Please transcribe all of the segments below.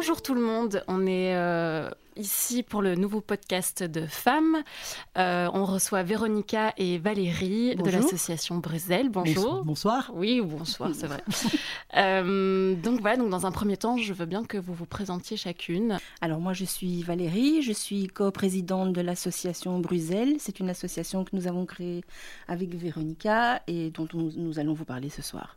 Bonjour tout le monde, on est euh, ici pour le nouveau podcast de femmes. Euh, on reçoit Véronica et Valérie de l'association Bruxelles. Bonjour. Bonsoir. Oui, bonsoir, c'est vrai. Euh, donc voilà, donc dans un premier temps, je veux bien que vous vous présentiez chacune. Alors moi, je suis Valérie, je suis co-présidente de l'association Bruxelles. C'est une association que nous avons créée avec Véronica et dont nous allons vous parler ce soir.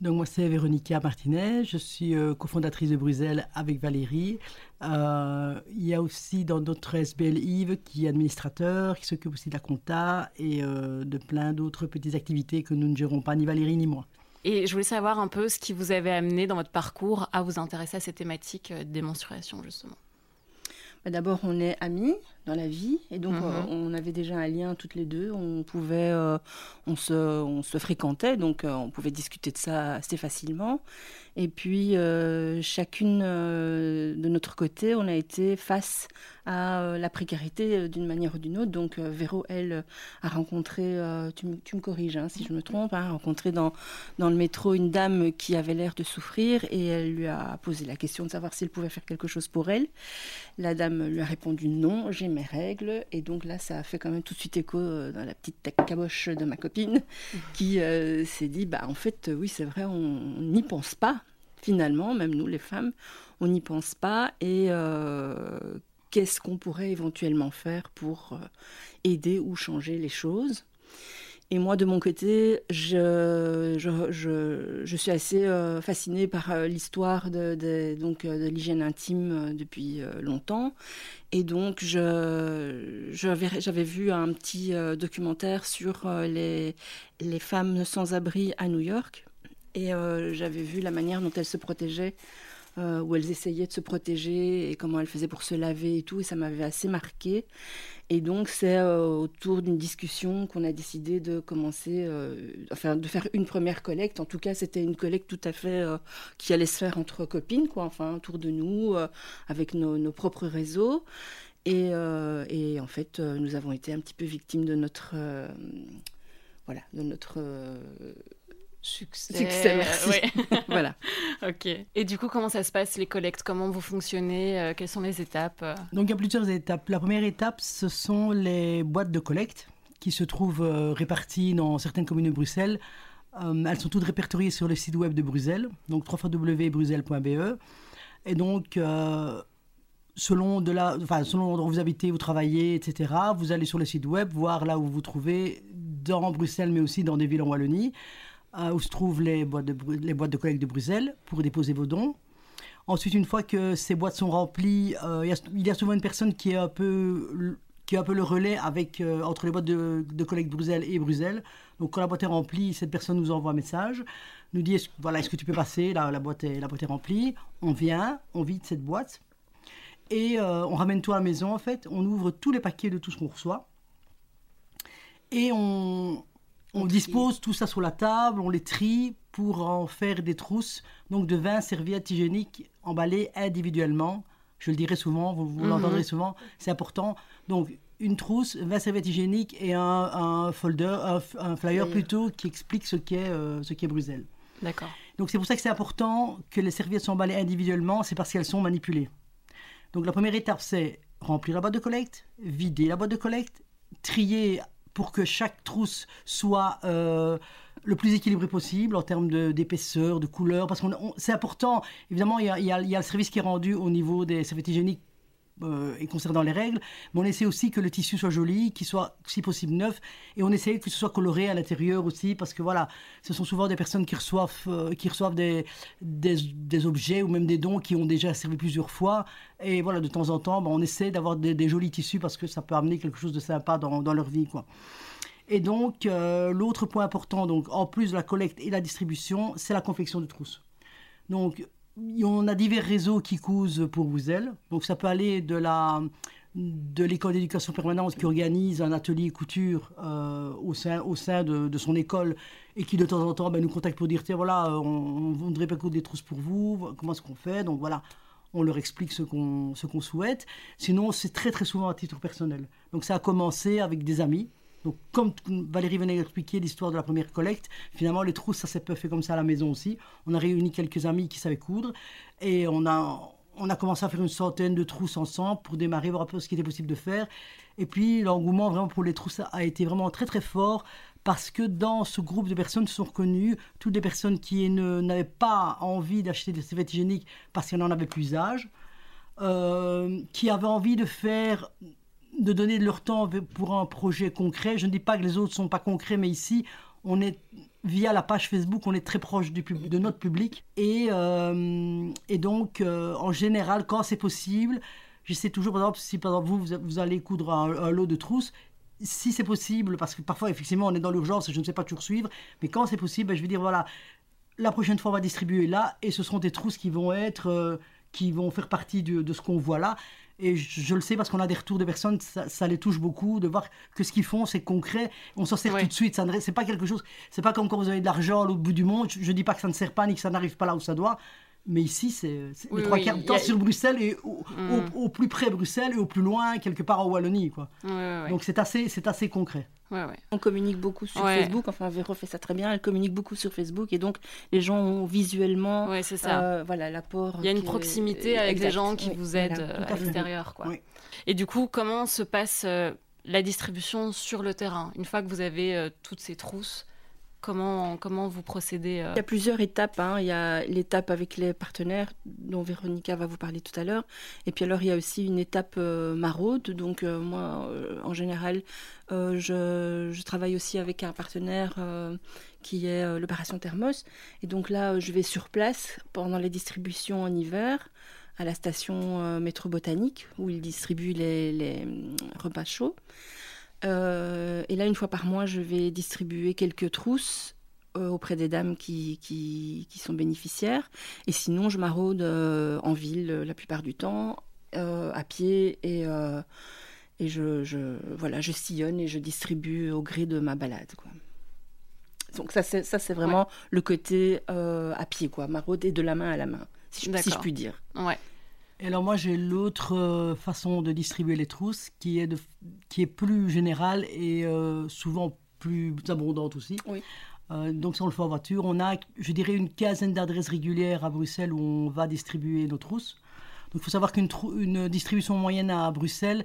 Donc moi c'est Véronica Martinez, je suis euh, cofondatrice de Bruxelles avec Valérie. Euh, il y a aussi dans notre SBL Yves qui est administrateur, qui s'occupe aussi de la compta et euh, de plein d'autres petites activités que nous ne gérons pas, ni Valérie ni moi. Et je voulais savoir un peu ce qui vous avait amené dans votre parcours à vous intéresser à ces thématiques des menstruations justement. Bah, d'abord, on est amis dans la vie et donc mhm. on avait déjà un lien toutes les deux. On pouvait, on, se, on se fréquentait donc on pouvait discuter de ça assez facilement. Et puis, euh, chacune euh, de notre côté, on a été face à euh, la précarité d'une manière ou d'une autre. Donc, Véro, elle, a rencontré, tu, me corriges hein, si je me trompe, a rencontré dans, dans le métro une dame qui avait l'air de souffrir et elle lui a posé la question de savoir s'il pouvait faire quelque chose pour elle. La dame lui a répondu non, j'ai mes règles. Et donc là, ça a fait quand même tout de suite écho dans la petite caboche de ma copine qui s'est dit, bah en fait, oui, c'est vrai, on n'y pense pas finalement, même nous les femmes, on n'y pense pas. Et euh, qu'est-ce qu'on pourrait éventuellement faire pour euh, aider ou changer les choses? Et moi, de mon côté, je, je, suis assez euh, fascinée par l'histoire de, donc, de l'hygiène intime depuis longtemps. Et donc, j'avais vu un petit documentaire sur les, les femmes sans abri à New York. Et euh, j'avais vu la manière dont elles se protégeaient, euh, où elles essayaient de se protéger et comment elles faisaient pour se laver et tout. Et ça m'avait assez marqué. Et donc, c'est euh, autour d'une discussion qu'on a décidé de commencer, enfin, de faire une première collecte. En tout cas, c'était une collecte tout à fait qui allait se faire entre copines, quoi, enfin, autour de nous, avec nos, nos, propres réseaux. Et, et, en fait, nous avons été un petit peu victimes de notre. voilà, de notre Succès. Succès, merci. voilà. ok. Et du coup, comment ça se passe, les collectes? Comment vous fonctionnez euh, Quelles sont les étapes Donc, il y a plusieurs étapes. La première étape, ce sont les boîtes de collecte qui se trouvent euh, réparties dans certaines communes de Bruxelles. Euh, elles sont toutes répertoriées sur le site web de Bruxelles, donc www.bruxelles.be. Et donc, selon, de la, enfin, selon l'endroit où vous habitez, vous travaillez, etc., vous allez sur le site web, voir là où vous vous trouvez, dans Bruxelles, mais aussi dans des villes en Wallonie où se trouvent les boîtes, de, de collecte de Bruxelles pour déposer vos dons. Ensuite, une fois que ces boîtes sont remplies, euh, il, y a, souvent une personne qui est un peu, qui est un peu le relais avec, euh, entre les boîtes de, de, collecte Bruxelles et Bruxelles. Donc, quand la boîte est remplie, cette personne nous envoie un message, nous dit est-ce, voilà, est-ce que tu peux passer? La, la, boîte est, la boîte est remplie. On vient, on vide cette boîte et euh, on ramène tout à la maison. En fait, on ouvre tous les paquets de tout ce qu'on reçoit et on, on dispose tout ça sur la table, on les trie pour en faire des trousses, donc de 20 serviettes hygiéniques emballées individuellement. Je le dirai souvent, vous, mhm. l'entendrez souvent, c'est important. Donc une trousse, 20 serviettes hygiéniques et un, folder, un, flyer plutôt qui explique ce qu'est euh, ce qu'est Bruxelles. D'accord. Donc c'est pour ça que c'est important que les serviettes soient emballées individuellement, c'est parce qu'elles sont manipulées. Donc la première étape c'est remplir la boîte de collecte, vider la boîte de collecte, trier pour que chaque trousse soit euh, le plus équilibré possible en termes d'épaisseur, de, couleur, parce que c'est important. Évidemment, il y, a, le service qui est rendu au niveau des serviettes hygiéniques euh, et concernant les règles, mais on essaie aussi que le tissu soit joli, qu'il soit si possible neuf, et on essaie que ce soit coloré à l'intérieur aussi, parce que voilà, ce sont souvent des personnes qui reçoivent, euh, qui reçoivent des, des, objets ou même des dons qui ont déjà servi plusieurs fois, et voilà, de temps en temps, ben, on essaie d'avoir des, jolis tissus parce que ça peut amener quelque chose de sympa dans, dans leur vie, quoi. Et donc, euh, l'autre point important, donc, en plus de la collecte et la distribution, c'est la confection de trousses. Donc, on a divers réseaux qui cousent pour Bruxelles. Donc ça peut aller de la de l'école d'éducation permanente qui organise un atelier couture euh, au sein, au sein de, son école et qui de temps en temps ben, nous contacte pour dire tiens voilà on, voudrait pas coudre des trousses pour vous. Comment est-ce qu'on fait? Donc voilà on leur explique ce qu'on ce qu'on souhaite. Sinon c'est très très souvent à titre personnel. Donc ça a commencé avec des amis Donc, comme Valérie venait d'expliquer l'histoire de la première collecte, finalement, les trousses, ça s'est pas fait comme ça à la maison aussi. On a réuni quelques amis qui savaient coudre et on a, on a commencé à faire une centaine de trousses ensemble pour démarrer, voir un peu ce qui était possible de faire. Et puis, l'engouement vraiment pour les trousses a été vraiment très, très fort parce que dans ce groupe de personnes se sont reconnues toutes les personnes qui n'avaient pas envie d'acheter des serviettes hygiéniques parce qu'elles n'en avaient plus usage, euh, qui avaient envie de faire de donner leur temps pour un projet concret. Je ne dis pas que les autres ne sont pas concrets, mais ici, on est via la page Facebook, on est très proche du de notre public. Et, euh, et donc, euh, en général, quand c'est possible, j'essaie toujours, par exemple, si par vous, vous allez coudre un, lot de trousses, si c'est possible, parce que parfois, effectivement, on est dans l'urgence et je ne sais pas toujours suivre, mais quand c'est possible, ben, je vais dire, voilà, la prochaine fois, on va distribuer là, et ce seront des trousses qui vont être... Euh, qui vont faire partie de ce qu'on voit là. Et je, le sais parce qu'on a des retours de personnes, ça, les touche beaucoup de voir que ce qu'ils font, c'est concret. On s'en sert tout de suite. C'est pas quelque chose. C'est pas comme quand vous avez de l'argent à l'autre bout du monde. Je, ne dis pas que ça ne sert pas ni que ça n'arrive pas là où ça doit. Mais ici, c'est les trois quarts du temps sur Bruxelles et mm. au, plus près Bruxelles et au plus loin, quelque part en Wallonie. Quoi. Donc c'est assez, assez concret. On communique beaucoup sur Facebook. Enfin, Véro fait ça très bien. Elle communique beaucoup sur Facebook et donc les gens ont visuellement, ça. Euh, voilà, l'apport. Il y a une proximité avec des gens qui vous aident euh, à l'extérieur, quoi. Et du coup, comment se passe euh, la distribution sur le terrain? Une fois que vous avez toutes ces trousses Comment, comment vous procédez euh Il y a plusieurs étapes. Hein. Il y a l'étape avec les partenaires dont Véronica va vous parler tout à l'heure. Et puis alors, il y a aussi une étape euh, maraude. Donc euh, moi, en général, je, travaille aussi avec un partenaire qui est l'opération Thermos. Et donc là, je vais sur place pendant les distributions en hiver à la station métro botanique où ils distribuent les repas chauds. Euh, et là, une fois par mois, je vais distribuer quelques trousses euh, auprès des dames qui, qui, sont bénéficiaires. Et sinon, je maraude euh, en ville la plupart du temps, à pied, et, et je, je, voilà, je sillonne et je distribue au gré de ma balade. Quoi. Donc ça, c'est, ça, c'est vraiment le côté à pied, quoi, marauder de la main à la main, si je, si je puis dire. Ouais. Et alors moi j'ai l'autre euh, façon de distribuer les trousses qui est, de, qui est plus générale et euh, souvent plus abondante aussi. Oui. Euh, donc si on le fait en voiture, on a, je dirais, une quinzaine d'adresses régulières à Bruxelles où on va distribuer nos trousses. Donc il faut savoir qu'une une distribution moyenne à Bruxelles,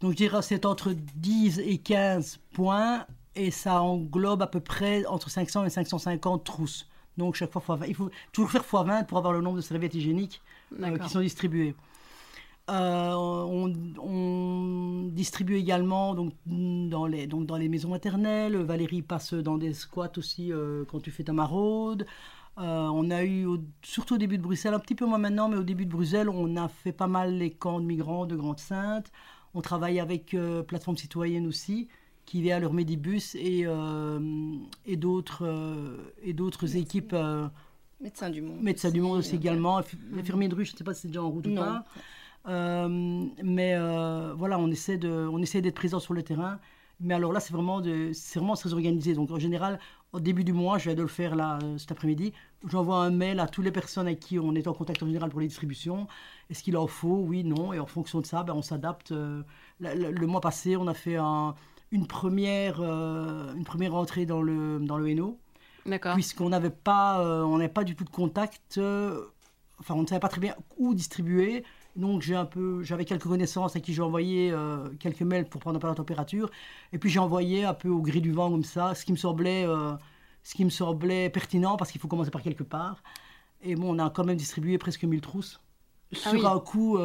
donc je dirais c'est entre 10 et 15 points et ça englobe à peu près entre 500 et 550 trousses. Donc chaque fois, il faut toujours faire x20 pour avoir le nombre de serviettes hygiéniques qui sont distribués. Euh, on, distribue également donc, dans, les, donc, dans les maisons maternelles. Valérie passe dans des squats aussi euh, quand tu fais ta maraude. on a eu, surtout au début de Bruxelles, un petit peu moins maintenant, mais au début de Bruxelles, on a fait pas mal les camps de migrants de Grande-Sainte. On travaille avec Plateforme Citoyenne aussi, qui vient à leur Médibus et, et d'autres équipes Médecins du monde. Médecins du monde aussi également. Infirmiers de rue, je ne sais pas si c'est déjà en route ou pas. Euh, mais euh, voilà, on essaie, de, on essaie d'être présent sur le terrain. Mais alors là, c'est vraiment, de, c'est vraiment très organisé. Donc en général, au début du mois, je vais de le faire là euh, cet après-midi. J'envoie un mail à toutes les personnes avec qui on est en contact en général pour les distributions. Est-ce qu'il en faut? Oui, non. Et en fonction de ça, ben, on s'adapte. le, mois passé, on a fait une, première, une première entrée dans le, dans le Hainaut puisqu'on n'avait pas, euh, on n'avait pas du tout de contact. Euh, enfin, on ne savait pas très bien où distribuer. Donc j'ai un peu, j'avais quelques connaissances à qui j'ai envoyé euh, quelques mails pour prendre un peu la température. Et puis j'ai envoyé un peu au gris du vent comme ça, ce qui me semblait, ce qui me semblait pertinent parce qu'il faut commencer par quelque part. Et bon, on a quand même distribué presque 1000 trousses ah sur un coup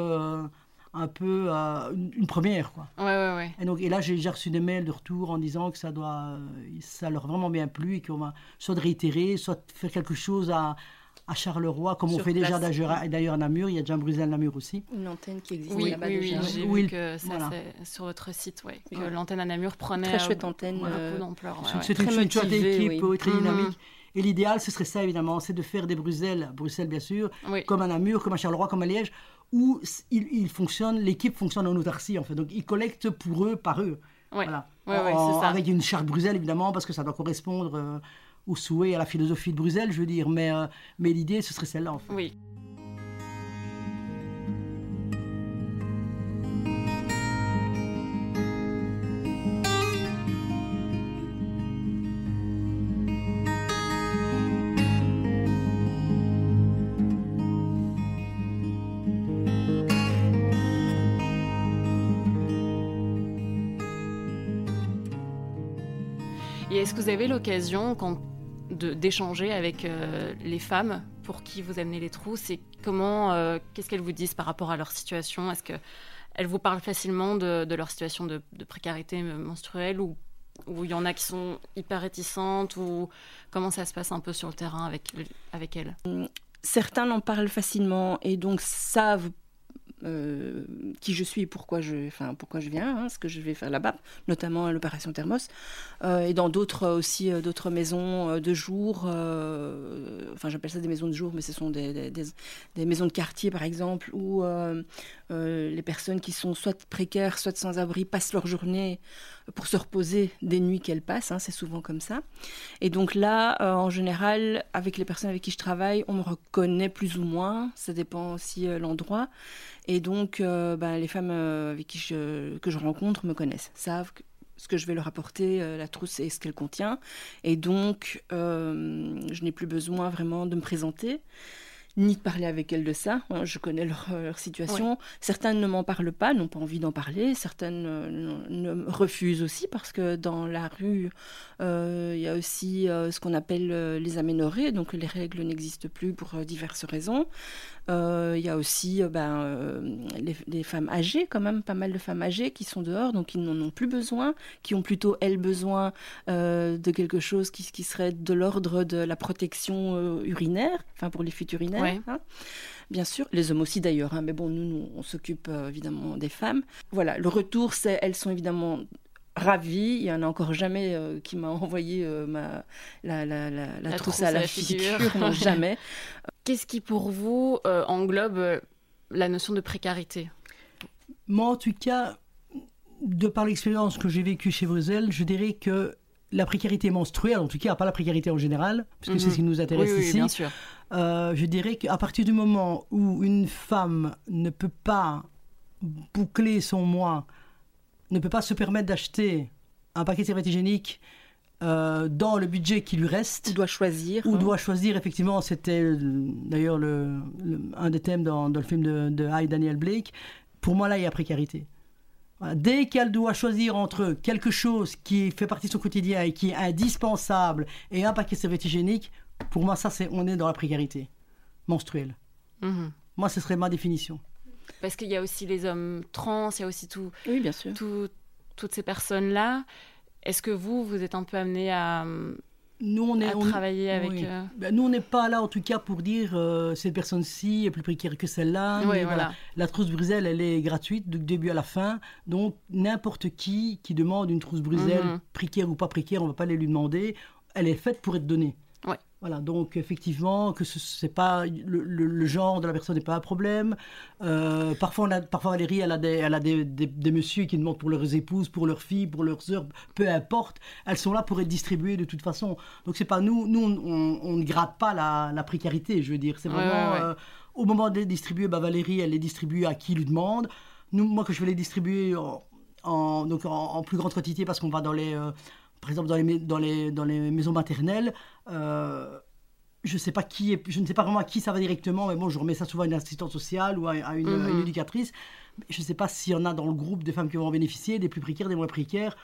un peu euh, une, première quoi. Ouais, ouais, ouais. Et donc et là j'ai déjà reçu des mails de retour en disant que ça doit ça leur a vraiment bien plu et qu'on va soit de réitérer, soit faire quelque chose à, à Charleroi, comme on fait déjà d'ailleurs à Namur, il y a déjà un Bruxelles Namur aussi. Une antenne qui existe oui, là-bas oui, déjà. Oui, j'ai vu que ça sur votre site, ouais, que l'antenne à Namur prenait très chouette antenne, beaucoup euh, d'ampleur. C'est une, une chouette équipe, très dynamique. Mhm. Et l'idéal, ce serait ça, évidemment, c'est de faire des Bruxelles, Bruxelles bien sûr, comme à Namur, comme à Charleroi, comme à Liège, où il, fonctionne, l'équipe fonctionne en autarcie en fait. Donc ils collectent pour eux, par eux. Voilà. Avec une charte Bruxelles évidemment, parce que ça doit correspondre euh, au souhait, à la philosophie de Bruxelles, je veux dire. Mais, euh, mais l'idée, ce serait celle-là en fait. Oui. Vous avez l'occasion d'échanger avec euh, les femmes pour qui vous amenez les trousses et comment, euh, qu'est-ce qu'elles vous disent par rapport à leur situation? Est-ce qu'elles vous parlent facilement de, leur situation de, précarité menstruelle ou il y en a qui sont hyper réticentes ou comment ça se passe un peu sur le terrain avec, avec elles? Certains en parlent facilement et donc savent euh, qui je suis pourquoi je, enfin, pourquoi je viens, hein, ce que je vais faire là-bas, notamment l'opération Thermos, euh, et dans d'autres aussi, euh, d'autres maisons de jour, enfin j'appelle ça des maisons de jour, mais ce sont des, des, maisons de quartier par exemple, où les personnes qui sont soit précaires, soit sans abri passent leur journée pour se reposer des nuits qu'elles passent, hein, c'est souvent comme ça. Et donc là, en général, avec les personnes avec qui je travaille, on me reconnaît plus ou moins, ça dépend aussi l'endroit. Et donc, euh, ben, les femmes euh, avec qui que je rencontre me connaissent, savent ce que je vais leur apporter, euh, la trousse et ce qu'elle contient. Et donc, je n'ai plus besoin vraiment de me présenter ni de parler avec elles de ça. Hein, je connais leur, situation. Certaines ne m'en parlent pas, n'ont pas envie d'en parler. Certaines ne, refusent aussi parce que dans la rue, il y a aussi ce qu'on appelle les aménorrhées. Donc les règles n'existent plus pour diverses raisons. Euh, il y a aussi euh, ben, euh, les, femmes âgées, quand même, pas mal de femmes âgées qui sont dehors, donc qui n'en ont plus besoin, qui ont plutôt, elles, besoin de quelque chose qui, qui serait de l'ordre de la protection urinaire, enfin pour les fuites urinaires. Hein. bien sûr, les hommes aussi d'ailleurs, hein, mais bon, nous, nous on s'occupe évidemment des femmes. Voilà, le retour, c'est elles sont évidemment ravies. Il y en a encore jamais qui m'a envoyé ma, la, la, la, trousse, à la, figure, jamais. Qu'est-ce qui pour vous euh, englobe euh, la notion de précarité? Moi, en tout cas, de par l'expérience que j'ai vécue chez Bruxelles, je dirais que la précarité menstruelle, en tout cas, pas la précarité en général, puisque c'est ce qui nous intéresse oui, ici. Bien sûr. Euh, je dirais qu'à partir du moment où une femme ne peut pas boucler son mois, ne peut pas se permettre d'acheter un paquet de serviettes hygiéniques euh, dans le budget qui lui reste. Ou doit choisir. Ou hein. doit choisir, effectivement, c'était euh, d'ailleurs le, un des thèmes dans, le film de, de High Daniel Blake. Pour moi, là, il y a précarité. Dès qu'elle doit choisir entre quelque chose qui fait partie de son quotidien et qui est indispensable et un paquet de serviettes hygiéniques, pour moi, ça, c'est on est dans la précarité menstruelle. Mhm. Moi, ce serait ma définition. Parce qu'il y a aussi les hommes trans, il y a aussi tout, oui, bien sûr. toutes ces personnes-là. Est-ce que vous, vous êtes un peu amené à, nous, on est, travailler avec... Euh, ben, nous, on n'est pas là, en tout cas, pour dire euh, cette personne-ci est plus précaire que celle-là. voilà. La trousse Bruxelles, elle est gratuite du début à la fin. Donc, n'importe qui qui demande une trousse Bruxelles, mhm. précaire ou pas précaire, on ne va pas aller lui demander. Elle est faite pour être donnée. Voilà, donc effectivement, que ce n'est pas le, genre de la personne n'est pas un problème. Euh, parfois, on a, parfois Valérie, elle a, des, elle a des, des, messieurs qui demandent pour leurs épouses, pour leurs filles, pour leurs sœurs, peu importe. Elles sont là pour être distribuées de toute façon. Donc c'est pas nous, nous on, ne gratte pas la, la, précarité, je veux dire. C'est vraiment euh, au moment de les distribuer, bah, Valérie, elle les distribue à qui lui demande. Nous, moi, que je vais les distribuer en, donc en, plus grande quantité parce qu'on va dans les euh, par exemple dans les, dans les, dans les maisons maternelles, euh, je, sais pas qui est, je ne sais pas vraiment à qui ça va directement, mais bon, je remets ça souvent à une assistante sociale ou à, une, mhm. éducatrice. Je ne sais pas s'il y en a dans le groupe des femmes qui vont en bénéficier, des plus précaires, des moins précaires.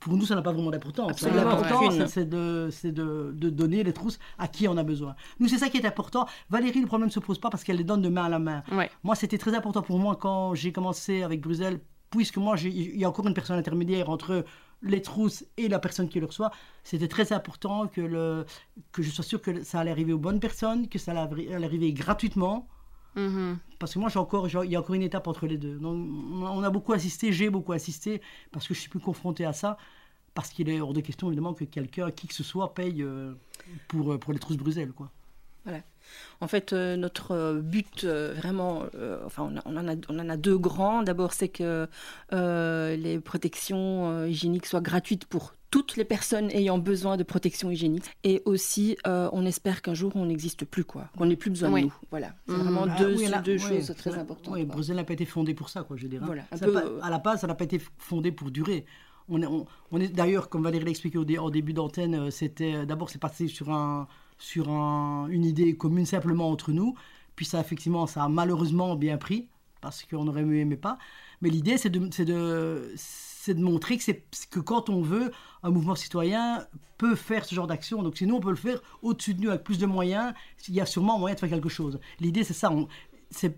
Pour nous, ça n'a pas vraiment d'importance. L'important, c'est de, de, de, donner les trousses à qui on a besoin. Nous, c'est ça qui est important. Valérie, le problème ne se pose pas parce qu'elle les donne de main à la main. Moi, c'était très important pour moi quand j'ai commencé avec Bruxelles, puisque moi, il y a encore une personne intermédiaire entre les trousses et la personne qui le reçoit, c'était très important que, le, que je sois sûr que ça allait arriver aux bonnes personnes, que ça allait arriver gratuitement. Mm-hmm. Parce que moi, j'ai encore, il y a encore une étape entre les deux. Donc, on a beaucoup assisté, j'ai beaucoup assisté, parce que je suis plus confronté à ça, parce qu'il est hors de question, évidemment, que quelqu'un, qui que ce soit, paye euh, pour, pour les trousses Bruxelles, quoi. Voilà. En fait, euh, notre euh, but, euh, vraiment, enfin, on, en a, on, en a, deux grands. D'abord, c'est que les protections hygiéniques soient gratuites pour toutes les personnes ayant besoin de protection hygiénique. Et aussi, on espère qu'un jour, on n'existe plus, quoi. Qu'on n'ait plus besoin de nous. Voilà. C'est mmh. vraiment deux, ah deux choses très importantes. Oui, Bruxelles n'a pas été fondé pour ça, quoi, je dirais. Voilà, à la base, ça n'a pas été fondé pour durer. On est, on, est d'ailleurs, comme Valérie l'a expliqué au, au, début d'antenne, c'était d'abord c'est passé sur un, sur une idée commune simplement entre nous. Puis ça, effectivement, ça a malheureusement bien pris, parce qu'on aurait mieux aimé pas. Mais l'idée, c'est de, de, de montrer que, que quand on veut, un mouvement citoyen peut faire ce genre d'action. Donc si nous, on peut le faire au-dessus de nous avec plus de moyens, il y a sûrement moyen de faire quelque chose. L'idée, c'est ça. On,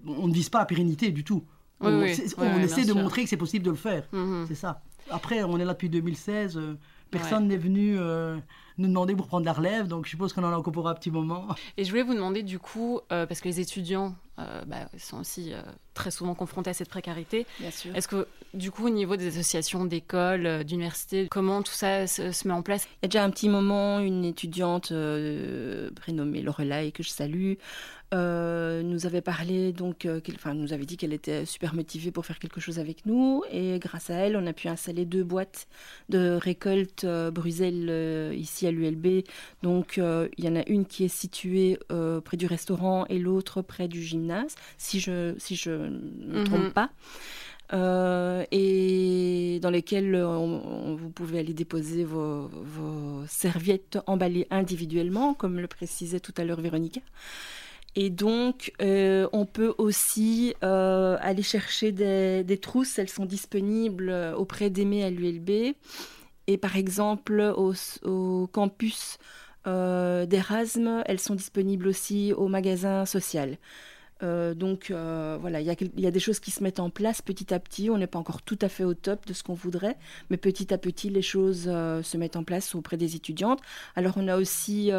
on ne vise pas la pérennité du tout. on, essaie de montrer que c'est possible de le faire. Mm-hmm. C'est ça. Après, on est là depuis 2016. Euh, personne n'est venu euh, nous demander pour prendre la relève, donc je suppose qu'on en a encore pour un petit moment. Et je voulais vous demander du coup, euh, parce que les étudiants bah, sont aussi très souvent confrontés à cette précarité. Bien sûr. Est-ce que du coup, au niveau des associations, d'écoles, d'universités, comment tout ça se, met en place? Il y a déjà un petit moment, une étudiante prénommée Lorelai, que je salue, euh, nous avait parlé, donc, euh, enfin, nous avait dit qu'elle était super motivée pour faire quelque chose avec nous. Et grâce à elle, on a pu installer deux boîtes de récolte euh, Bruxelles ici à l'ULB. Donc, il y en a une qui est située près du restaurant et l'autre près du gymnase, si je si je ne me mhm. trompe pas. et dans lesquelles vous pouvez aller déposer vos, vos, serviettes emballées individuellement, comme le précisait tout à l'heure Véronica. Et donc, euh, on peut aussi euh, aller chercher des, trousses. Elles sont disponibles euh, auprès d'Aimé à l'ULB. Et par exemple, au, campus d'Erasme, elles sont disponibles aussi au magasin social. Euh, donc euh, voilà, il y, a des choses qui se mettent en place petit à petit. On n'est pas encore tout à fait au top de ce qu'on voudrait, mais petit à petit, les choses euh, se mettent en place auprès des étudiantes. Alors on a aussi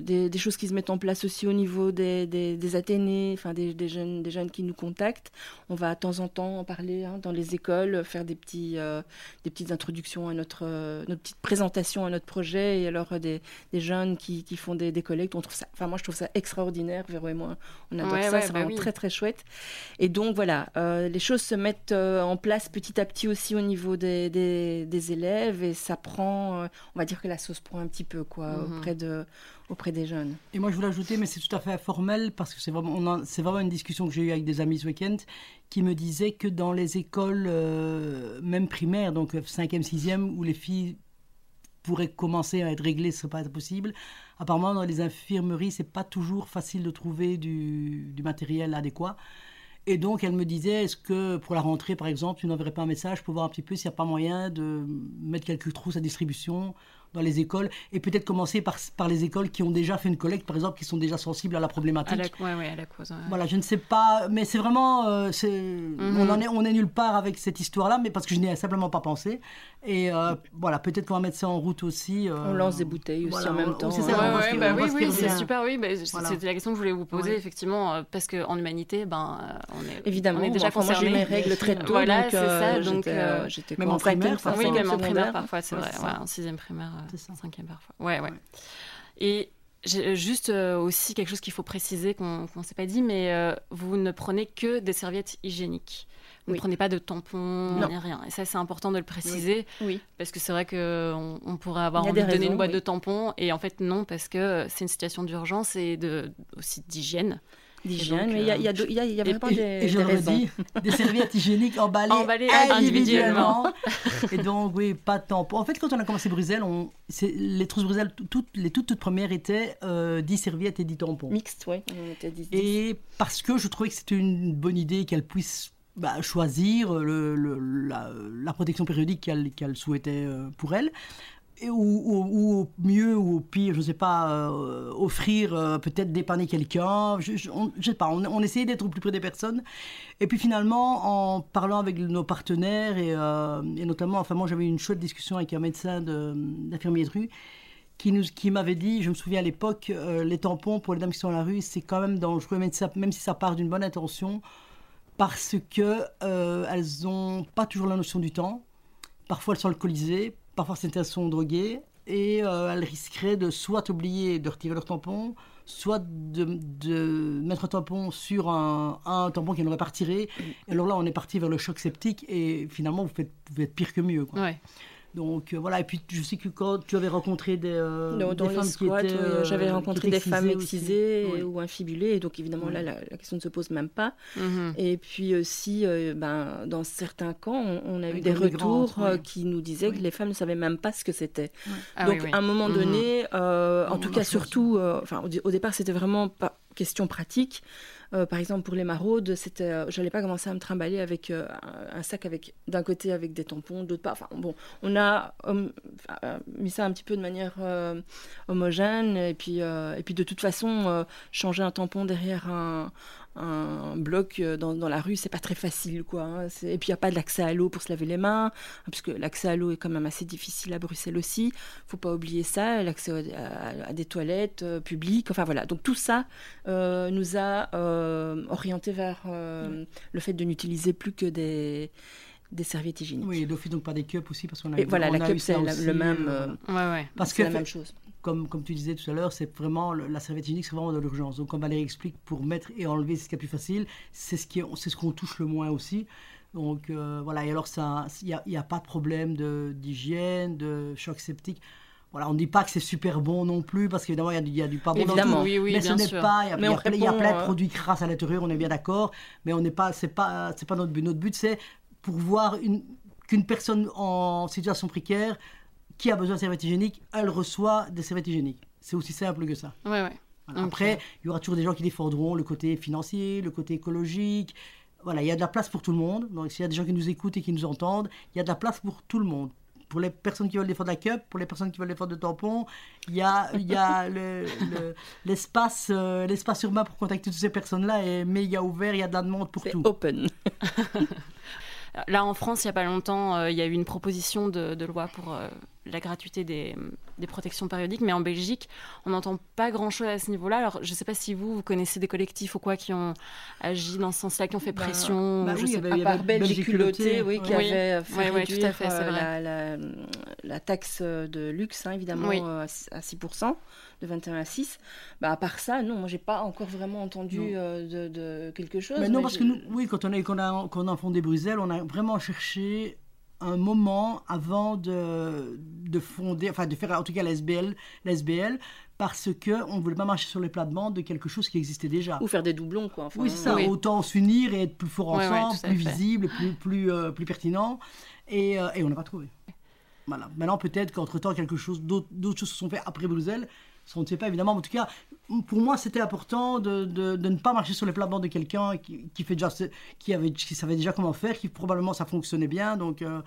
des, choses qui se mettent en place aussi au niveau des, des, athénées, enfin des, jeunes, des jeunes qui nous contactent. On va de temps en temps en parler hein, dans les écoles, faire des, petits, des petites introductions à notre, notre petite présentation à notre projet. Et alors des, jeunes qui, qui font des, collectes, on trouve ça, enfin moi je trouve ça extraordinaire, Véro et moi. On adore ça, c'est bah vraiment très très chouette. Et donc voilà, euh, les choses se mettent euh, en place petit à petit aussi au niveau des, des, élèves et ça prend, euh, on va dire que la sauce prend un petit peu quoi mhm. auprès de auprès des jeunes. Et moi je voulais ajouter, mais c'est tout à fait informel parce que c'est vraiment, c'est vraiment une discussion que j'ai eue avec des amis ce week-end qui me disaient que dans les écoles, même primaires, donc 5e, 6e, où les filles pourraient commencer à être réglées, ce n'est pas possible apparemment dans les infirmeries, c'est pas toujours facile de trouver du, matériel adéquat. Et donc, elle me disait, est-ce que pour la rentrée, par exemple, tu n'enverrais pas un message pour voir un petit peu s'il n'y a pas moyen de mettre quelques trousses à distribution dans les écoles et peut-être commencer par, par les écoles qui ont déjà fait une collecte, par exemple, qui sont déjà sensibles à la problématique. À la, ouais, à la cause. Voilà, je ne sais pas, mais c'est vraiment, euh, mhm. on en est, on est nulle part avec cette histoire-là, mais parce que je n'y ai simplement pas pensé. Et euh, voilà, peut-être qu'on va mettre ça en route aussi. Euh, on lance des bouteilles aussi en même temps. C'est ça, ouais, bah oui, oui, c'est super, oui. Bah, C'était la question que je voulais vous poser, effectivement, parce qu'en humanité, ben, on est, Évidemment, on est déjà concerné. Moi, j'ai mes règles très tôt. Voilà, c'est ça. Donc, j'étais même en primaire, Oui, même en primaire, parfois, c'est vrai. En sixième primaire, cinquième parfois. Ouais, ouais. Et juste euh, aussi quelque chose qu'il faut préciser qu'on ne s'est pas dit, mais euh, vous ne prenez que des serviettes hygiéniques. Vous ne prenez pas de tampons, ni rien. Et ça, c'est important de le préciser. Oui. Parce que c'est vrai qu'on on pourrait avoir envie de donner une boîte de tampons. Et en fait, non, parce que c'est une situation d'urgence et de, aussi d'hygiène d'hygiène, mais il y a, y, a, y, a, y a vraiment des, et je raisons. des serviettes hygiéniques emballées, emballées individuellement. et donc, oui, pas de tampons. En fait, quand on a commencé Bruxelles, on, les trousses Bruxelles, toutes, les toutes, toutes premières étaient euh, 10 serviettes et 10 tampons. Mixtes, oui. Et parce que je trouvais que c'était une bonne idée qu'elle puisse bah, choisir le, le, la, la, protection périodique qu'elle qu'elle souhaitait euh, pour elle ou, au mieux ou au pire, je ne sais pas, euh, offrir, euh, peut-être dépanner quelqu'un. Je ne sais pas, on, essayait d'être au plus près des personnes. Et puis finalement, en parlant avec nos partenaires, et, euh, notamment, enfin moi j'avais une chouette discussion avec un médecin d'infirmier de, rue qui, qui m'avait dit, je me souviens à l'époque, les tampons pour les dames qui sont à la rue, c'est quand même dangereux, même si ça, même si ça part d'une bonne intention, parce qu'elles n'ont pas toujours la notion du temps. Parfois elles sont alcoolisées, parfois certaines sont droguées et euh, elles risqueraient de soit oublier de retirer leur tampon, soit de, mettre un tampon sur un, tampon qu'elles n'auraient pas retiré. Et alors là, on est parti vers le choc sceptique et finalement, vous, faites, vous faites pire que mieux. Donc euh, voilà, et puis je sais que quand tu avais rencontré des, euh, des femmes qui étaient. Euh, j'avais rencontré des femmes excisées ou infibulées, et donc évidemment là, la, question ne se pose même pas. Mhm. Et puis aussi, ben, dans certains camps, on, a eu des retours qui nous disaient que les femmes ne savaient même pas ce que c'était. Ah donc à un moment mhm. donné, en tout cas surtout, enfin au, départ c'était vraiment pas questions pratiques. Euh, par exemple, pour les maraudes, c'était, euh, j'allais pas commencer à me trimballer avec euh, un, sac avec d'un côté avec des tampons, d'autre pas. Enfin bon, on a mis ça un petit peu de manière homogène et puis et puis de toute façon changer un tampon derrière un, un bloc euh, dans, dans la rue, c'est pas très facile, quoi. Hein. Et puis il n'y a pas d'accès à l'eau pour se laver les mains, hein, puisque l'accès à l'eau est quand même assez difficile à Bruxelles aussi. Faut pas oublier ça, l'accès à, des toilettes euh, publiques. Enfin voilà. Donc tout ça euh, nous a euh, orienté vers le fait de n'utiliser plus que des des serviettes hygiéniques. Oui, d'office donc pas des cups aussi parce qu'on a. Et voilà, la cup c'est le même. ouais, ouais. Parce que la même chose comme, comme tu disais tout à l'heure, c'est vraiment la serviette hygiénique, c'est vraiment de l'urgence. Donc, comme Valérie explique, pour mettre et enlever, c'est ce qui est plus facile. C'est ce ce qu'on touche le moins aussi. Donc euh, voilà. Et alors, il n'y a, pas de problème d'hygiène, de choc septique. Voilà, on ne dit pas que c'est super bon non plus, parce qu'évidemment, il y, y, a du pas bon évidemment, dans tout. Oui, oui, mais ce n'est pas. Il y, a, y a plein de produits crasses à l'intérieur, on est bien d'accord. Mais on n'est pas. Pas, pas notre but. Notre but, c'est pour voir une, qu'une personne en situation précaire qui a besoin de serviettes hygiéniques, elle reçoit des serviettes hygiéniques. C'est aussi simple que ça. Ouais, ouais. Après, il y aura toujours des gens qui défendront le côté financier, le côté écologique. Voilà, il y a de la place pour tout le monde. Donc, s'il y a des gens qui nous écoutent et qui nous entendent, il y a de la place pour tout le monde. Pour les personnes qui veulent défendre la cup, pour les personnes qui veulent défendre le tampon, il y a, il y a l'espace le, euh, l'espace urbain pour contacter toutes ces personnes-là est méga ouvert. Il y a de la demande pour tout. Open. Là, en France, il n'y a pas longtemps, euh, il y a eu une proposition de, loi pour euh, la gratuité des, protections périodiques, mais en Belgique, on n'entend pas grand-chose à ce niveau-là. Alors, je ne sais pas si vous, vous connaissez des collectifs ou quoi qui ont agi dans ce sens-là, qui ont fait bah, pression. Bah, je oui, sais pas, par Belgique culotté, oui, qui avait fait réduire tout à fait, euh, la, la, taxe de luxe, hein, évidemment, à 6% de 21 à 6. Bah, à part ça, non, moi, j'ai pas encore vraiment entendu euh, de, quelque chose. Mais non, parce que nous, oui, quand on, a, quand, on a, quand on a fondé Bruxelles, on a vraiment cherché un moment avant de, de fonder, enfin de faire en tout cas l'SBL, l'SBL parce qu'on ne voulait pas marcher sur les plates-bandes de quelque chose qui existait déjà. Ou faire des doublons, quoi. oui, c'est ça. Autant s'unir et être plus fort ensemble, plus visible, plus, plus, euh, plus pertinent. Et, euh, et on n'a pas trouvé. Voilà. Maintenant, peut-être qu'entre-temps, quelque chose, d'autres, d'autres choses se sont faites après Bruxelles. On ne sait pas évidemment, en tout cas, pour moi, c'était important de, de, de, ne pas marcher sur les plates-bandes de quelqu'un qui, qui, fait déjà, qui, avait, qui savait déjà comment faire, qui probablement ça fonctionnait bien. Donc euh,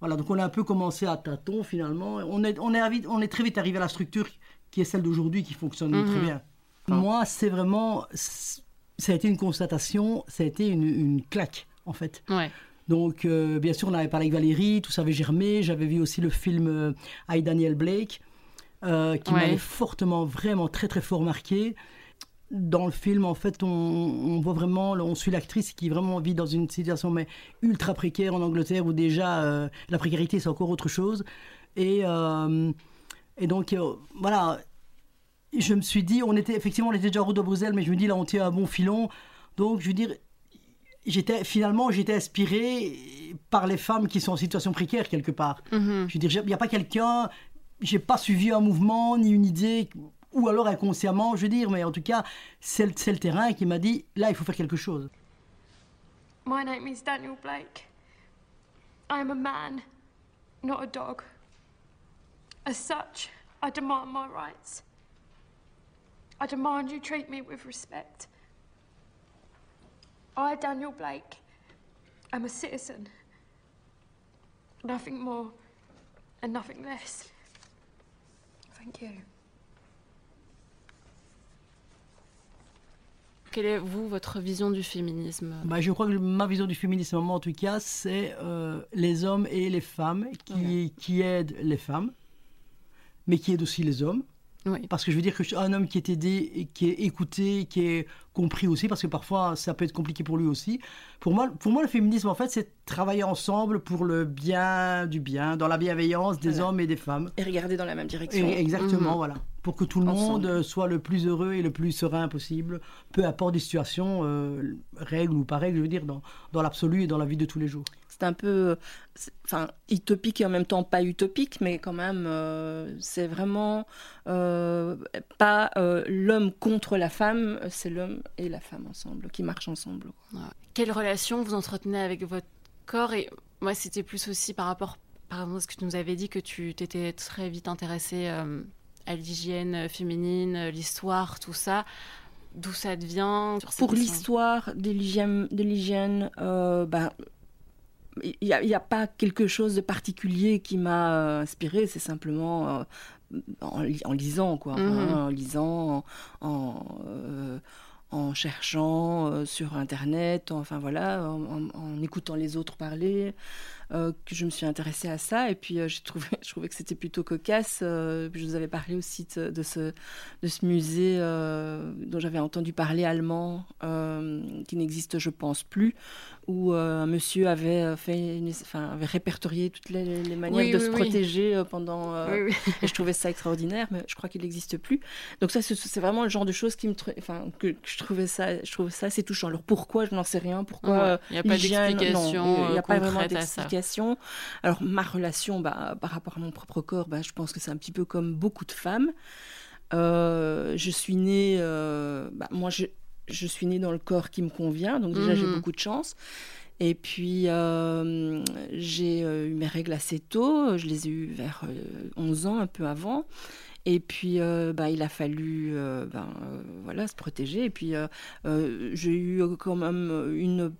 voilà, donc on a un peu commencé à tâtons finalement. On est, on est, on est très vite arrivé à la structure qui est celle d'aujourd'hui qui fonctionne très mhm. bien. Moi, c'est vraiment, ça a été une constatation, ça a été une, une claque en fait. Ouais. Donc, euh, bien sûr, on avait parlé avec Valérie, tout ça avait germé. J'avais vu aussi le film euh, I, Daniel Blake. Euh, qui m'avait fortement, vraiment très très fort marqué. Dans le film, en fait, on, voit vraiment, on suit l'actrice qui vraiment vit dans une situation mais ultra précaire en Angleterre où déjà euh, la précarité c'est encore autre chose. Et, euh, et donc voilà, je me suis dit, on était effectivement on était déjà en route de Bruxelles, mais je me dis là on tient un bon filon. Donc je veux dire, j'étais finalement j'étais inspiré par les femmes qui sont en situation précaire quelque part. Mm-hmm. Je veux dire, il n'y a pas quelqu'un j'ai pas suivi un mouvement ni une idée, ou alors inconsciemment, je veux dire, mais en tout cas, c'est le terrain qui m'a dit là, il faut faire quelque chose. My name is Daniel Blake. I am a man, not a dog. As such, I demand my rights. I demand you treat me with respect. I, Daniel Blake, am a citizen. Nothing more and nothing less. Quelle est, vous, votre vision du féminisme? Bah, Je crois que ma vision du féminisme, en tout cas, c'est euh, les hommes et les femmes qui, qui aident les femmes, mais qui aident aussi les hommes. Parce que je veux dire que un homme qui est aidé, qui est écouté, qui est compris aussi, parce que parfois ça peut être compliqué pour lui aussi. Pour moi, pour moi le féminisme, en fait, c'est travailler ensemble pour le bien du bien, dans la bienveillance des hommes et des femmes. Et regarder dans la même direction. exactement, mhm. voilà. Pour que tout le monde soit le plus heureux et le plus serein possible, peu importe les situations, euh, règles ou pas règles, je veux dire, dans, dans l'absolu et dans la vie de tous les jours c'est un peu enfin utopique et en même temps pas utopique mais quand même euh, c'est vraiment euh, pas euh, l'homme contre la femme c'est l'homme et la femme ensemble qui marchent ensemble quelle relation vous entretenez avec votre corps et moi c'était plus aussi par rapport par exemple ce que tu nous avais dit que tu t'étais très vite intéressée à l'hygiène féminine l'histoire tout ça. D'où ça devient Pour l'histoire de l'hygiène, de l'hygiène, bah, il n'y a, a, pas quelque chose de particulier qui m'a inspiré. C'est simplement en, en, lisant, quoi. Mhm. en lisant, en, en, cherchant sur Internet, enfin voilà, en, écoutant les autres parler. Euh, que je me suis intéressée à ça. Et puis, euh, j'ai trouvé, je trouvais que c'était plutôt cocasse. Euh, je vous avais parlé aussi de, ce, de ce musée dont j'avais entendu parler allemand, qui n'existe, je pense, plus, où un monsieur avait, fait enfin, avait répertorié toutes les, manières de se protéger pendant. et je trouvais ça extraordinaire, mais je crois qu'il n'existe plus. Donc, ça, c'est vraiment le genre de choses qui me, enfin, que, je trouvais ça, je trouvais ça assez touchant. Alors, pourquoi Je n'en sais rien. Pourquoi Il n'y a pas d'explication. Il n'y a pas vraiment d'explication alors ma relation bah, par rapport à mon propre corps, bah, je pense que c'est un petit peu comme beaucoup de femmes. Euh, je suis née, euh, bah, moi je, je, suis née dans le corps qui me convient, donc déjà j'ai mhm. beaucoup de chance. Et puis euh, j'ai eu mes règles assez tôt, je les ai eues vers 11 ans, un peu avant. Et puis, bah, il a fallu ben, voilà, se protéger. Et puis, j'ai eu quand même une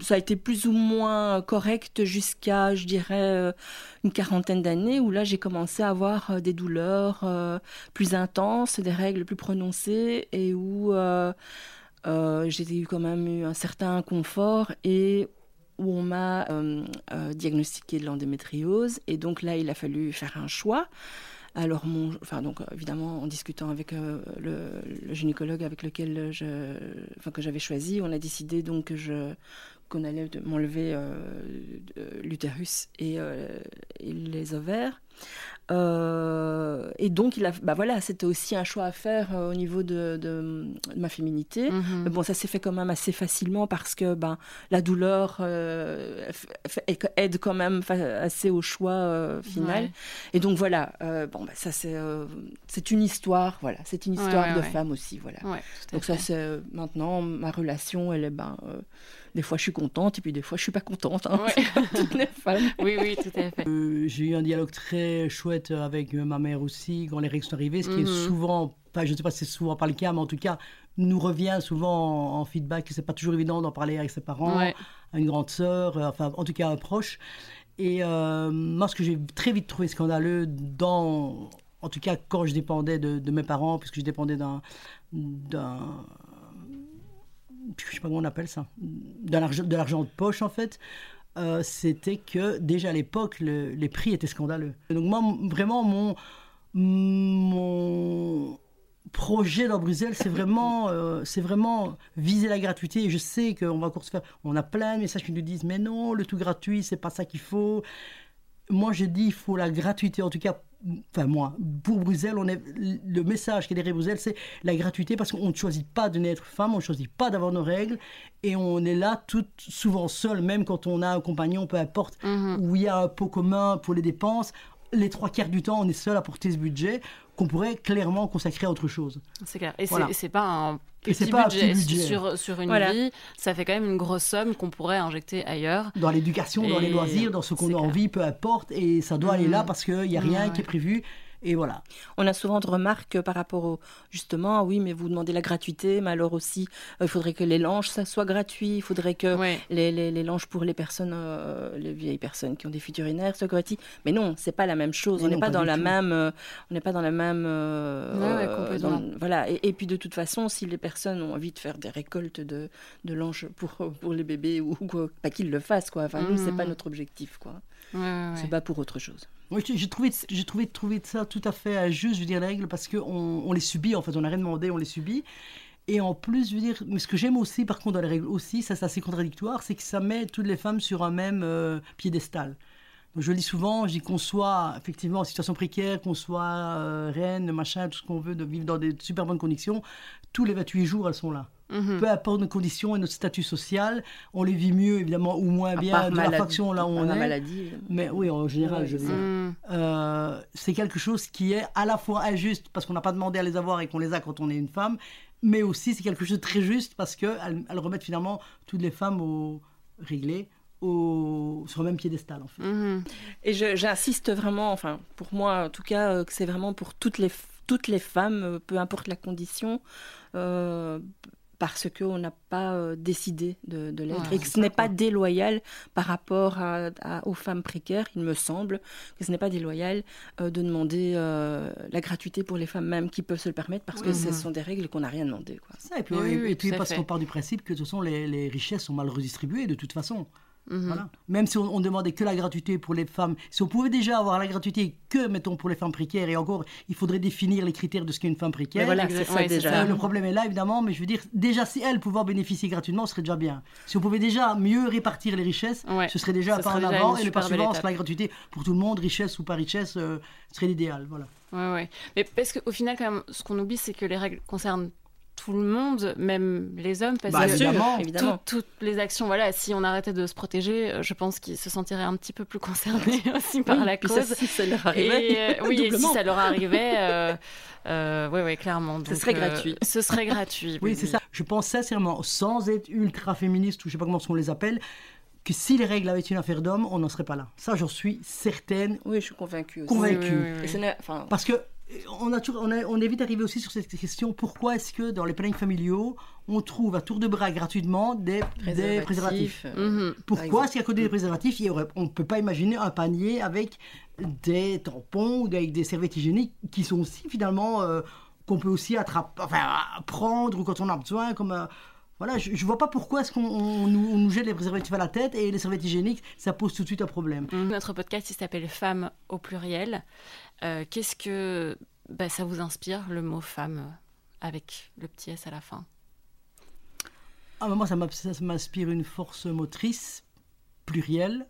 ça a été plus ou moins correct jusqu'à, je dirais, euh, une quarantaine d'années, où là j'ai commencé à avoir euh, des douleurs euh, plus intenses, des règles plus prononcées, et où j'ai eu quand même eu un certain confort et où on m'a diagnostiqué de l'endémétriose. Et donc là, il a fallu faire un choix. Alors, mon, enfin, donc, évidemment, en discutant avec le, gynécologue avec lequel que j'avais choisi, on a décidé donc que je, qu'on allait m'enlever euh, l'utérus et, euh, et, les ovaires. Euh, et donc, il a, bah voilà, c'était aussi un choix à faire au niveau de, de, ma féminité. Mhm. Mais bon, ça s'est fait quand même assez facilement parce que ben, la douleur aide quand même assez au choix final. Et donc voilà, bon, bah, ça c'est c'est une histoire, voilà, c'est une histoire de femme aussi, voilà. donc ça c'est maintenant ma relation, elle est ben des fois, je suis contente et puis des fois, je suis pas contente. Hein. Oui, oui, tout à fait. Euh, j'ai eu un dialogue très chouette avec ma mère aussi quand les règles sont arrivées, ce qui est mhm. souvent, enfin, je ne sais pas si c'est souvent pas le cas, mais en tout cas, nous revient souvent en, feedback que c'est pas toujours évident d'en parler avec ses parents, à une grande sœur, euh, enfin, en tout cas, un proche. Et euh, moi, ce que j'ai très vite trouvé scandaleux dans en tout cas quand je dépendais de, de mes parents, puisque je dépendais d'un je sais pas comment on appelle ça, de l'argent de, poche en fait, euh, c'était que déjà à l'époque, les prix étaient scandaleux. Donc moi, vraiment, mon, mon projet dans Bruxelles, c'est vraiment, euh, vraiment viser la gratuité. Et je sais qu'on va encore on a plein de messages qui nous disent, mais non, le tout gratuit, c'est pas ça qu'il faut. Moi, je dis, il faut la gratuité, en tout cas enfin moi, pour Bruxelles, on est, le message qui est derrière Bruxelles, c'est la gratuité parce qu'on ne choisit pas de naître femme, on ne choisit pas d'avoir nos règles et on est là tout souvent seul, même quand on a un compagnon, peu importe, mhm. où il y a un pot commun pour les dépenses. Les trois quarts du temps, on est seul à porter ce budget qu'on pourrait clairement consacrer à autre chose. C'est clair. Et c'est pas un petit, pas budget, un petit budget. Sur, sur une vie. Ça fait quand même une grosse somme qu'on pourrait injecter ailleurs. Dans l'éducation, dans les loisirs, dans ce qu'on a envie, peu importe. Et ça doit aller là parce qu'il n'y a rien qui est prévu. Et voilà. On a souvent de remarques par rapport au justement, oui, mais vous demandez la gratuité, mais alors aussi, euh, il faudrait que les langes, ça soit gratuit, il faudrait que les, les, les, langes pour les personnes, euh, les vieilles personnes qui ont des fuites urinaires soient gratuits. Mais non, c'est pas la même chose. on n'est pas, dans la même, euh, on n'est pas dans la même, voilà. Et, puis de toute façon, si les personnes ont envie de faire des récoltes de, de langes pour pour les bébés ou quoi, pas qu'ils le fassent quoi. Enfin, nous, c'est pas mmh. notre objectif quoi. c'est pas pour autre chose. Oui, j'ai trouvé, j'ai trouvé, trouvé ça tout à fait juste, je veux dire, les règles, parce qu'on on les subit, en fait, on n'a rien demandé, on les subit. Et en plus, je veux dire, mais ce que j'aime aussi, par contre, dans les règles aussi, ça c'est assez contradictoire, c'est que ça met toutes les femmes sur un même euh, piédestal. Donc, je le dis souvent, je dis qu'on soit effectivement en situation précaire, qu'on soit euh, reine, machin, tout ce qu'on veut, de vivre dans des super bonnes conditions, tous les 28 jours, elles sont là. Mhm. Peu importe nos conditions et notre statut social, on les vit mieux évidemment ou moins bien dans la faction là où on est. Maladie. Mais oui, en général, je veux dire. Mhm. Euh, c'est quelque chose qui est à la fois injuste parce qu'on n'a pas demandé à les avoir et qu'on les a quand on est une femme, mais aussi c'est quelque chose de très juste parce qu'elles elles remettent finalement toutes les femmes au réglé au, sur le même piédestal en fait. Mhm. Et j'insiste vraiment, enfin pour moi en tout cas, euh, que c'est vraiment pour toutes les toutes les femmes, peu importe la condition, parce qu'on n'a pas euh, décidé de, l'être. Et que ce n'est pas déloyal par rapport aux femmes précaires, il me semble que ce n'est pas déloyal euh, de demander euh, la gratuité pour les femmes même qui peuvent se le permettre parce que ce sont des règles qu'on n'a rien demandé. Ça, et puis, parce qu'on part du principe que de toute façon les, les richesses sont mal redistribuées de toute façon. Mhm. Même si on, demandait que la gratuité pour les femmes, si on pouvait déjà avoir la gratuité que, mettons, pour les femmes précaires, et encore, il faudrait définir les critères de ce qu'est une femme précaire. voilà, c'est ça déjà. Le problème est là, évidemment, mais je veux dire, déjà, si elles pouvaient bénéficier gratuitement, ce serait déjà bien. Si on pouvait déjà mieux répartir les richesses, ce serait déjà un pas en avant, et le pas suivant, la gratuité pour tout le monde, richesse ou pas richesse, euh, serait l'idéal. Voilà. Ouais, ouais. Mais parce qu'au final, quand même, ce qu'on oublie, c'est que les règles concernent tout le monde, même les hommes, parce bah, que évidemment. toutes les actions, voilà, si on arrêtait de se protéger, euh, je pense qu'ils se sentiraient un petit peu plus concernés aussi par la cause. si ça leur arrivait. Euh, oui, si ça leur arrivait, euh, euh oui, oui, clairement. ce serait gratuit. ce serait gratuit. oui, c'est ça. Je pense sincèrement, sans être ultra féministe ou je sais pas comment on les appelle, que si les règles avaient été une affaire d'homme, on n'en serait pas là. Ça, j'en suis certaine. Oui, je suis convaincue. Aussi. Convaincue. Parce que on, a toujours, on, on, est vite arrivé aussi sur cette question pourquoi est-ce que dans les plannings familiaux, on trouve à tour de bras gratuitement des préservatifs, mhm. Pourquoi est-ce qu'à côté des préservatifs, on ne peut pas imaginer un panier avec des tampons ou avec des serviettes hygiéniques qui sont aussi finalement euh, qu'on peut aussi attraper, enfin, prendre ou quand on a besoin comme euh, voilà, je, ne vois pas pourquoi est-ce qu'on nous, jette les préservatifs à la tête et les serviettes hygiéniques, ça pose tout de suite un problème. Notre podcast, il s'appelle Femmes au pluriel. Euh, qu'est-ce que bah, ça vous inspire, le mot femme, avec le petit S à la fin? Ah, bah, Moi, ça m'inspire une force motrice plurielle,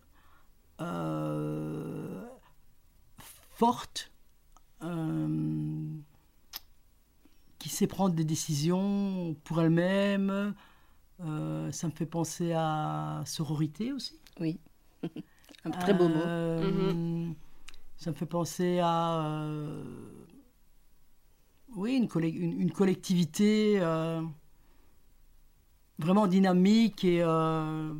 euh, forte, euh, qui sait prendre des décisions pour elle-même. ça me fait penser à sororité aussi. Oui, un très beau mot. Mhm. Ça me fait penser à euh, oui, une, une, collectivité euh, vraiment dynamique et, euh,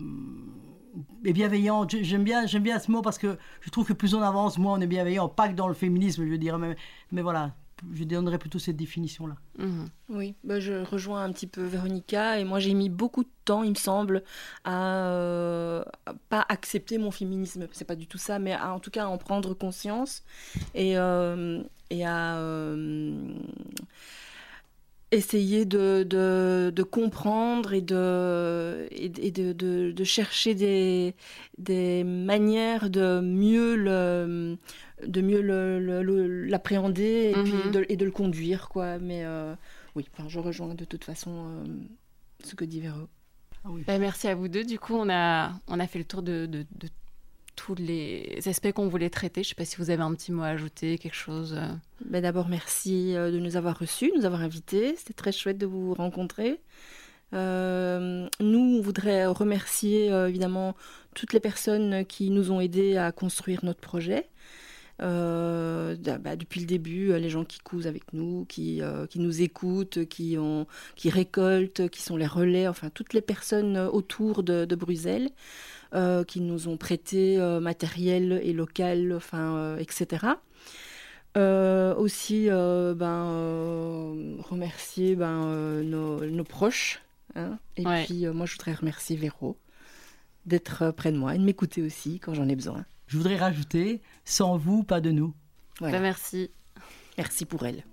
et bienveillante. J'aime bien, j'aime bien ce mot parce que je trouve que plus on avance, moins on est bienveillant. Pas que dans le féminisme, je veux dire, mais, mais voilà, je donnerais plutôt cette définition-là. Mhm. Oui, bah je rejoins un petit peu Véronica et moi j'ai mis beaucoup de temps, il me semble, à, euh, pas accepter mon féminisme, c'est pas du tout ça, mais à, en tout cas à en prendre conscience et, euh, et à euh, essayer de, de, comprendre et de, et de, de, chercher des, des manières de mieux le de mieux l'appréhender et, mhm. et, de, le conduire quoi. Mais euh, oui je rejoins de toute façon euh, ce que dit Véro. Ah bah, merci à vous deux. Du coup on a on a fait le tour de, de, tous les aspects qu'on voulait traiter. Je sais pas si vous avez un petit mot à ajouter quelque chose euh. bah, d'abord merci de nous avoir reçus nous avoir invités. C'était très chouette de vous rencontrer. Nous, on voudrait remercier évidemment toutes les personnes qui nous ont aidés à construire notre projet. Euh, bah, depuis le début, euh, les gens qui cousent avec nous, qui, euh, qui nous écoutent, qui, ont, qui récoltent, qui sont les relais, enfin toutes les personnes autour de, de Bruxelles. qui nous ont prêté matériel et local, enfin, etc. aussi, ben, remercier ben, nos, nos, proches. Hein. Et puis, moi, je voudrais remercier Véro d'être près de moi et de m'écouter aussi quand j'en ai besoin. Je voudrais rajouter, sans vous, pas de nous. Bah, merci. Merci pour elle.